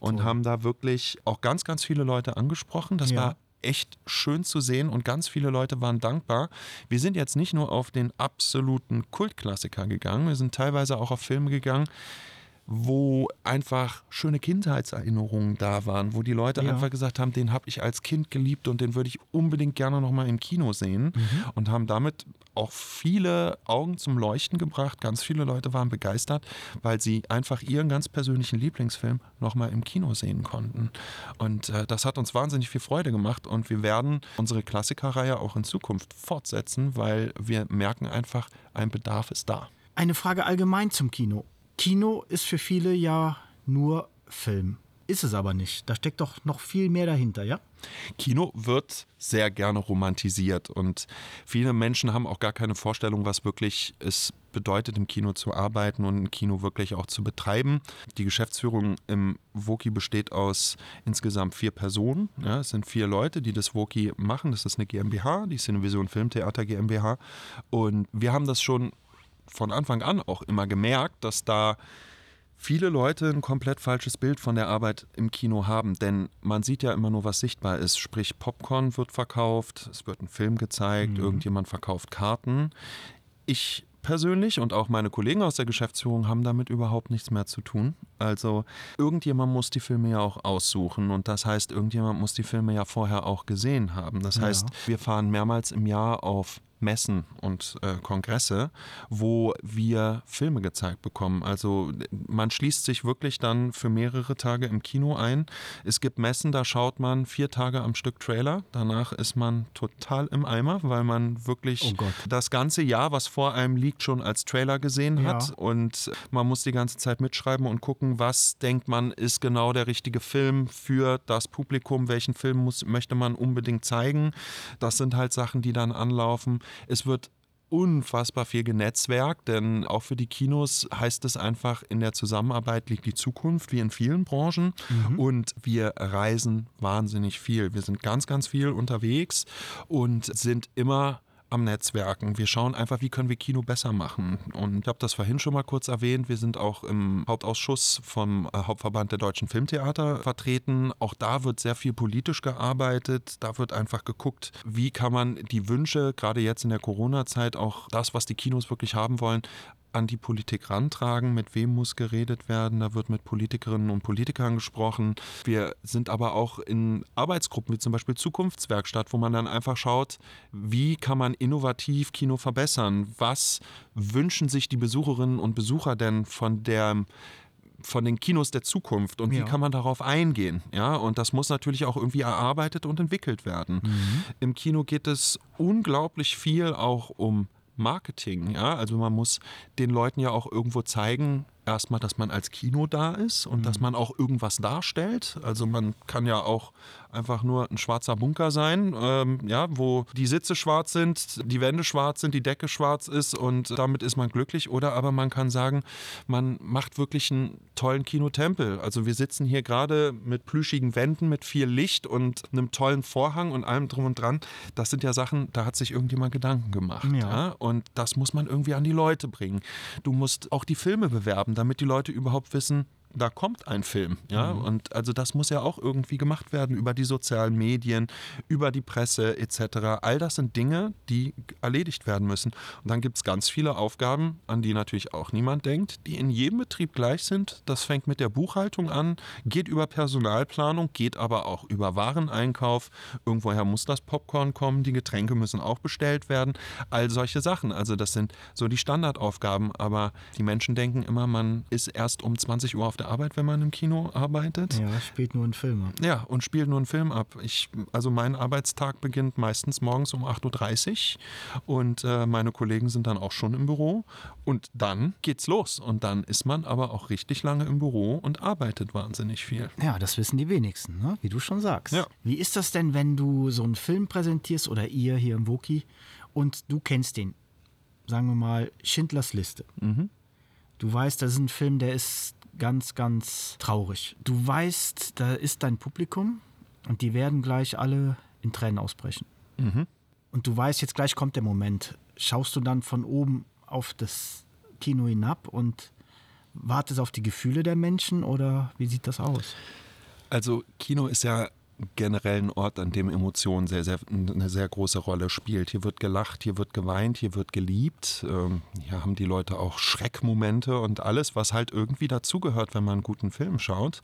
und haben da wirklich auch ganz, ganz viele Leute angesprochen. Das Ja. war echt schön zu sehen und ganz viele Leute waren dankbar. Wir sind jetzt nicht nur auf den absoluten Kultklassiker gegangen, wir sind teilweise auch auf Filme gegangen, wo einfach schöne Kindheitserinnerungen da waren, wo die Leute Ja. einfach gesagt haben, den habe ich als Kind geliebt und den würde ich unbedingt gerne nochmal im Kino sehen Mhm. und haben damit auch viele Augen zum Leuchten gebracht. Ganz viele Leute waren begeistert, weil sie einfach ihren ganz persönlichen Lieblingsfilm nochmal im Kino sehen konnten. Und äh, das hat uns wahnsinnig viel Freude gemacht und wir werden unsere Klassikerreihe auch in Zukunft fortsetzen, weil wir merken einfach, ein Bedarf ist da. Eine Frage allgemein zum Kino. Kino ist für viele ja nur Film. Ist es aber nicht. Da steckt doch noch viel mehr dahinter, ja? Kino wird sehr gerne romantisiert und viele Menschen haben auch gar keine Vorstellung, was wirklich es bedeutet, im Kino zu arbeiten und ein Kino wirklich auch zu betreiben. Die Geschäftsführung im Woki besteht aus insgesamt vier Personen. Ja, es sind vier Leute, die das Woki machen. Das ist eine GmbH, die Cinevision Filmtheater GmbH. Und wir haben das schon von Anfang an auch immer gemerkt, dass da viele Leute ein komplett falsches Bild von der Arbeit im Kino haben, denn man sieht ja immer nur, was sichtbar ist. Sprich, Popcorn wird verkauft, es wird ein Film gezeigt, irgendjemand verkauft Karten. Ich persönlich und auch meine Kollegen aus der Geschäftsführung haben damit überhaupt nichts mehr zu tun. Also irgendjemand muss die Filme ja auch aussuchen und das heißt, irgendjemand muss die Filme ja vorher auch gesehen haben. Das Ja. heißt, wir fahren mehrmals im Jahr auf Messen und äh, Kongresse, wo wir Filme gezeigt bekommen. Also man schließt sich wirklich dann für mehrere Tage im Kino ein. Es gibt Messen, da schaut man vier Tage am Stück Trailer. Danach ist man total im Eimer, weil man wirklich Oh das ganze Jahr, was vor einem liegt, schon als Trailer gesehen Ja. hat. Und man muss die ganze Zeit mitschreiben und gucken, was denkt man, ist genau der richtige Film für das Publikum, welchen Film muss, möchte man unbedingt zeigen. Das sind halt Sachen, die dann anlaufen. Es wird unfassbar viel genetzwerkt, denn auch für die Kinos heißt es einfach, in der Zusammenarbeit liegt die Zukunft, wie in vielen Branchen. Und wir reisen wahnsinnig viel. Wir sind ganz, ganz viel unterwegs und sind immer am Netzwerken. Wir schauen einfach, wie können wir Kino besser machen. Und ich habe das vorhin schon mal kurz erwähnt. Wir sind auch im Hauptausschuss vom äh, Hauptverband der deutschen Filmtheater vertreten. Auch da wird sehr viel politisch gearbeitet. Da wird einfach geguckt, wie kann man die Wünsche, gerade jetzt in der Corona-Zeit, auch das, was die Kinos wirklich haben wollen, an die Politik rantragen, mit wem muss geredet werden. Da wird mit Politikerinnen und Politikern gesprochen. Wir sind aber auch in Arbeitsgruppen wie zum Beispiel Zukunftswerkstatt, wo man dann einfach schaut, wie kann man innovativ Kino verbessern? Was wünschen sich die Besucherinnen und Besucher denn von der von den Kinos der Zukunft und Ja. wie kann man darauf eingehen? Ja, und das muss natürlich auch irgendwie erarbeitet und entwickelt werden. Im Kino geht es unglaublich viel auch um Marketing, ja, also man muss den Leuten ja auch irgendwo zeigen, erstmal, dass man als Kino da ist und dass man auch irgendwas darstellt. Also man kann ja auch einfach nur ein schwarzer Bunker sein, ähm, ja, wo die Sitze schwarz sind, die Wände schwarz sind, die Decke schwarz ist und damit ist man glücklich. Oder aber man kann sagen, man macht wirklich einen tollen Kinotempel. Also wir sitzen hier gerade mit plüschigen Wänden, mit viel Licht und einem tollen Vorhang und allem drum und dran. Das sind ja Sachen, da hat sich irgendjemand Gedanken gemacht. Ja. Ja. Und das muss man irgendwie an die Leute bringen. Du musst auch die Filme bewerben, damit die Leute überhaupt wissen, da kommt ein Film. Ja? Und also das muss ja auch irgendwie gemacht werden über die sozialen Medien, über die Presse etc. All das sind Dinge, die erledigt werden müssen. Und dann gibt es ganz viele Aufgaben, an die natürlich auch niemand denkt, die in jedem Betrieb gleich sind. Das fängt mit der Buchhaltung an, geht über Personalplanung, geht aber auch über Wareneinkauf. Irgendwoher muss das Popcorn kommen, die Getränke müssen auch bestellt werden. All solche Sachen. Also das sind so die Standardaufgaben. Aber die Menschen denken immer, man ist erst um 20 Uhr auf der Arbeit, wenn man im Kino arbeitet. Ja, spielt nur einen Film ab. Ja, und spielt nur einen Film ab. Ich, also mein Arbeitstag beginnt meistens morgens um 8.30 Uhr und äh, meine Kollegen sind dann auch schon im Büro. Und dann geht's los. Und dann ist man aber auch richtig lange im Büro und arbeitet wahnsinnig viel. Ja, das wissen die wenigsten, ne? wie du schon sagst. Ja. Wie ist das denn, wenn du so einen Film präsentierst oder ihr hier im Woki und du kennst den, sagen wir mal, Schindlers Liste. Du weißt, das ist ein Film, der ist ganz, ganz traurig. Du weißt, da ist dein Publikum und die werden gleich alle in Tränen ausbrechen. Und du weißt, jetzt gleich kommt der Moment. Schaust du dann von oben auf das Kino hinab und wartest auf die Gefühle der Menschen oder wie sieht das aus? Also Kino ist ja generell ein Ort, an dem Emotionen sehr, sehr, eine sehr große Rolle spielt. Hier wird gelacht, hier wird geweint, hier wird geliebt. Ähm, hier haben die Leute auch Schreckmomente und alles, was halt irgendwie dazugehört, wenn man einen guten Film schaut.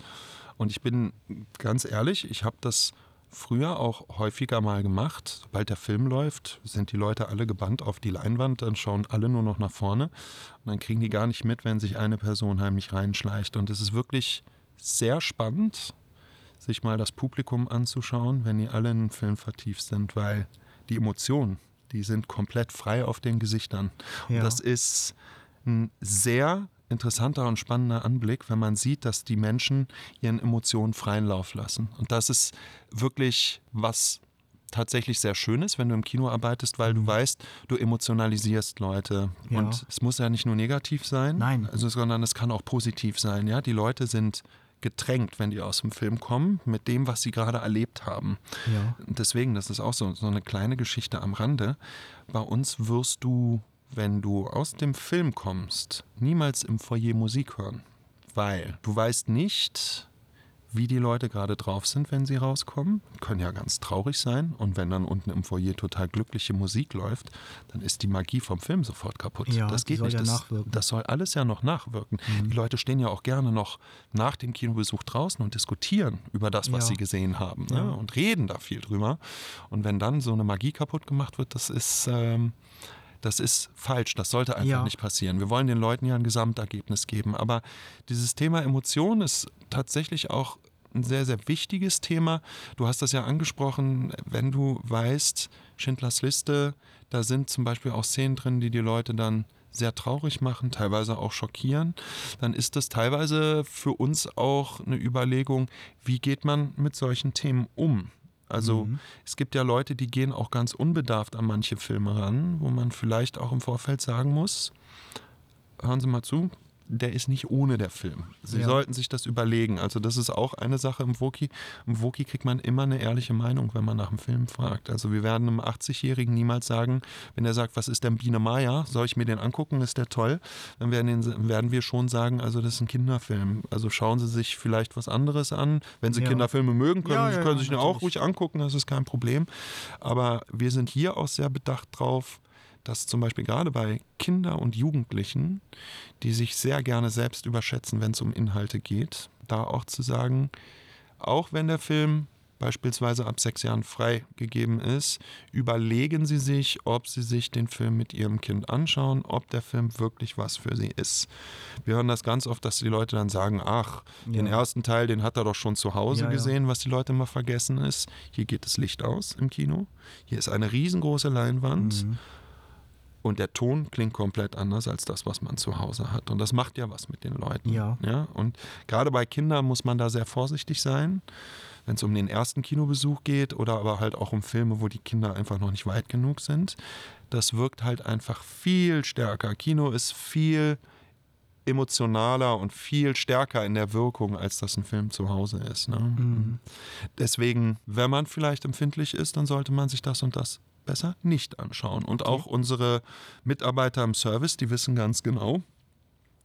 Und ich bin ganz ehrlich, ich habe das früher auch häufiger mal gemacht. Sobald der Film läuft, sind die Leute alle gebannt auf die Leinwand, dann schauen alle nur noch nach vorne und dann kriegen die gar nicht mit, wenn sich eine Person heimlich reinschleicht. Und es ist wirklich sehr spannend, sich mal das Publikum anzuschauen, wenn die alle in einen Film vertieft sind, weil die Emotionen, die sind komplett frei auf den Gesichtern. Ja. Und das ist ein sehr interessanter und spannender Anblick, wenn man sieht, dass die Menschen ihren Emotionen freien Lauf lassen. Und das ist wirklich was tatsächlich sehr schön ist, wenn du im Kino arbeitest, weil du mhm. weißt, du emotionalisierst Leute. Ja. Und es muss ja nicht nur negativ sein, Nein. Also, sondern es kann auch positiv sein. Ja? Die Leute sind getränkt, wenn die aus dem Film kommen, mit dem, was sie gerade erlebt haben. Ja. Deswegen, das ist auch so, so eine kleine Geschichte am Rande. Bei uns wirst du, wenn du aus dem Film kommst, niemals im Foyer Musik hören. Weil du weißt nicht, wie die Leute gerade drauf sind, wenn sie rauskommen. Können ja ganz traurig sein. Und wenn dann unten im Foyer total glückliche Musik läuft, dann ist die Magie vom Film sofort kaputt. Ja, das geht nicht. Ja das, das, soll alles ja noch nachwirken. Mhm. Die Leute stehen ja auch gerne noch nach dem Kinobesuch draußen und diskutieren über das, was ja. sie gesehen haben. Ne? Und reden da viel drüber. Und wenn dann so eine Magie kaputt gemacht wird, das ist. Ähm, das ist falsch, das sollte einfach ja. nicht passieren. Wir wollen den Leuten ja ein Gesamtergebnis geben. Aber dieses Thema Emotion ist tatsächlich auch ein sehr, sehr wichtiges Thema. Du hast das ja angesprochen, wenn du weißt, Schindlers Liste, da sind zum Beispiel auch Szenen drin, die die Leute dann sehr traurig machen, teilweise auch schockieren, dann ist das teilweise für uns auch eine Überlegung, wie geht man mit solchen Themen um? Also mhm. es gibt ja Leute, die gehen auch ganz unbedarft an manche Filme ran, wo man vielleicht auch im Vorfeld sagen muss, hören Sie mal zu, der ist nicht ohne der Film. Sie ja. sollten sich das überlegen. Also das ist auch eine Sache im Woki. Im Woki kriegt man immer eine ehrliche Meinung, wenn man nach dem Film fragt. Also wir werden einem 80-Jährigen niemals sagen, wenn er sagt, was ist denn Biene Maya? Soll ich mir den angucken? Ist der toll? Dann werden, den, werden wir schon sagen, also das ist ein Kinderfilm. Also schauen Sie sich vielleicht was anderes an. Wenn Sie ja. Kinderfilme mögen, können, ja, können Sie sich den auch ruhig angucken. Das ist kein Problem. Aber wir sind hier auch sehr bedacht drauf, dass zum Beispiel gerade bei Kindern und Jugendlichen, die sich sehr gerne selbst überschätzen, wenn es um Inhalte geht, da auch zu sagen, auch wenn der Film beispielsweise ab sechs Jahren freigegeben ist, überlegen Sie sich, ob Sie sich den Film mit Ihrem Kind anschauen, ob der Film wirklich was für Sie ist. Wir hören das ganz oft, dass die Leute dann sagen, ach, ja. den ersten Teil, den hat er doch schon zu Hause ja, gesehen, ja. was die Leute immer vergessen ist. Hier geht das Licht aus im Kino. Hier ist eine riesengroße Leinwand. Mhm. Und der Ton klingt komplett anders als das, was man zu Hause hat. Und das macht ja was mit den Leuten. Ja. ja? Und gerade bei Kindern muss man da sehr vorsichtig sein, wenn es um den ersten Kinobesuch geht oder aber halt auch um Filme, wo die Kinder einfach noch nicht weit genug sind. Das wirkt halt einfach viel stärker. Kino ist viel emotionaler und viel stärker in der Wirkung, als das ein Film zu Hause ist. Ne? Mhm. Deswegen, wenn man vielleicht empfindlich ist, dann sollte man sich das und das besser nicht anschauen. Und okay. auch unsere Mitarbeiter im Service, die wissen ganz genau,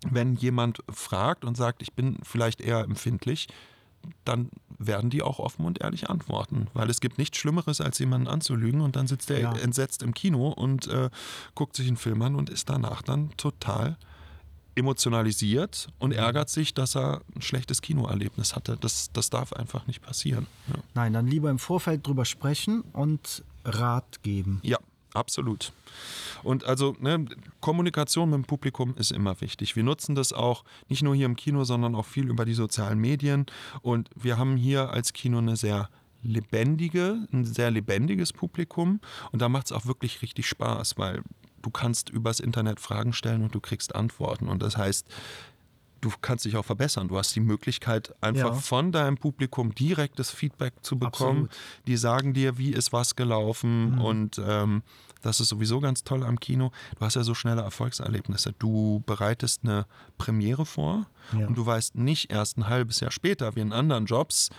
wenn jemand fragt und sagt, ich bin vielleicht eher empfindlich, dann werden die auch offen und ehrlich antworten. Weil es gibt nichts Schlimmeres, als jemanden anzulügen und dann sitzt er ja. entsetzt im Kino und äh, guckt sich einen Film an und ist danach dann total emotionalisiert und mhm. ärgert sich, dass er ein schlechtes Kinoerlebnis hatte. Das, das darf einfach nicht passieren. Ja. Nein, dann lieber im Vorfeld drüber sprechen und Rat geben. Ja, absolut. Und also ne, Kommunikation mit dem Publikum ist immer wichtig. Wir nutzen das auch nicht nur hier im Kino, sondern auch viel über die sozialen Medien. Und wir haben hier als Kino eine sehr lebendige, ein sehr lebendiges Publikum. Und da macht es auch wirklich richtig Spaß, weil du kannst übers Internet Fragen stellen und du kriegst Antworten. Und das heißt, du kannst dich auch verbessern. Du hast die Möglichkeit, einfach ja. von deinem Publikum direktes Feedback zu bekommen. Absolut. Die sagen dir, wie ist was gelaufen mhm. und ähm, das ist sowieso ganz toll am Kino. Du hast ja so schnelle Erfolgserlebnisse. Du bereitest eine Premiere vor ja. und du weißt nicht erst ein halbes Jahr später, wie in anderen Jobs,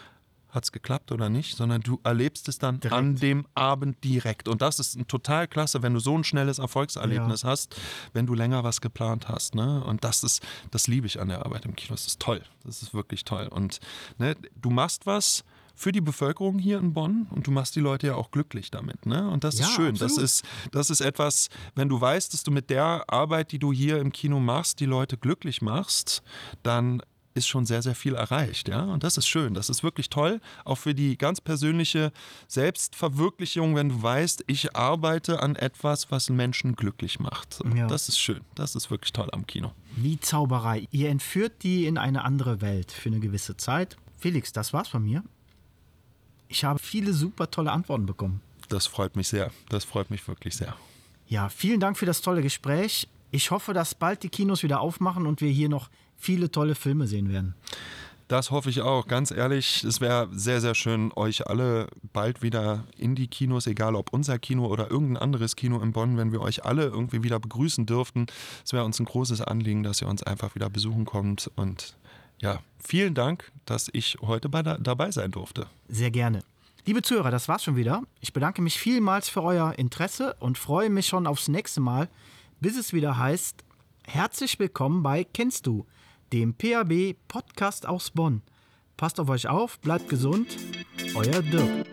hat es geklappt oder nicht, sondern du erlebst es dann direkt. an dem Abend direkt. Und das ist total klasse, wenn du so ein schnelles Erfolgserlebnis ja. hast, wenn du länger was geplant hast. Ne? Und das ist, das liebe ich an der Arbeit im Kino. Das ist toll. Das ist wirklich toll. Und ne, du machst was, für die Bevölkerung hier in Bonn und du machst die Leute ja auch glücklich damit. Ne? Und das Ja, ist schön. Das ist, das ist etwas, wenn du weißt, dass du mit der Arbeit, die du hier im Kino machst, die Leute glücklich machst, dann ist schon sehr, sehr viel erreicht, ja. Und das ist schön. Das ist wirklich toll. Auch für die ganz persönliche Selbstverwirklichung, wenn du weißt, ich arbeite an etwas, was Menschen glücklich macht. Ja. Das ist schön. Das ist wirklich toll am Kino. Wie Zauberei. Ihr entführt die in eine andere Welt für eine gewisse Zeit. Felix, das war's von mir. Ich habe viele super tolle Antworten bekommen. Das freut mich sehr. Das freut mich wirklich sehr. Ja, vielen Dank für das tolle Gespräch. Ich hoffe, dass bald die Kinos wieder aufmachen und wir hier noch viele tolle Filme sehen werden. Das hoffe ich auch. Ganz ehrlich, es wäre sehr, sehr schön, euch alle bald wieder in die Kinos, egal ob unser Kino oder irgendein anderes Kino in Bonn, wenn wir euch alle irgendwie wieder begrüßen dürften. Es wäre uns ein großes Anliegen, dass ihr uns einfach wieder besuchen kommt. Und ja, vielen Dank, dass ich heute bei da, dabei sein durfte. Sehr gerne. Liebe Zuhörer, das war's schon wieder. Ich bedanke mich vielmals für euer Interesse und freue mich schon aufs nächste Mal, bis es wieder heißt: Herzlich willkommen bei Kennst du, dem PAB Podcast aus Bonn. Passt auf euch auf, bleibt gesund, euer Dirk.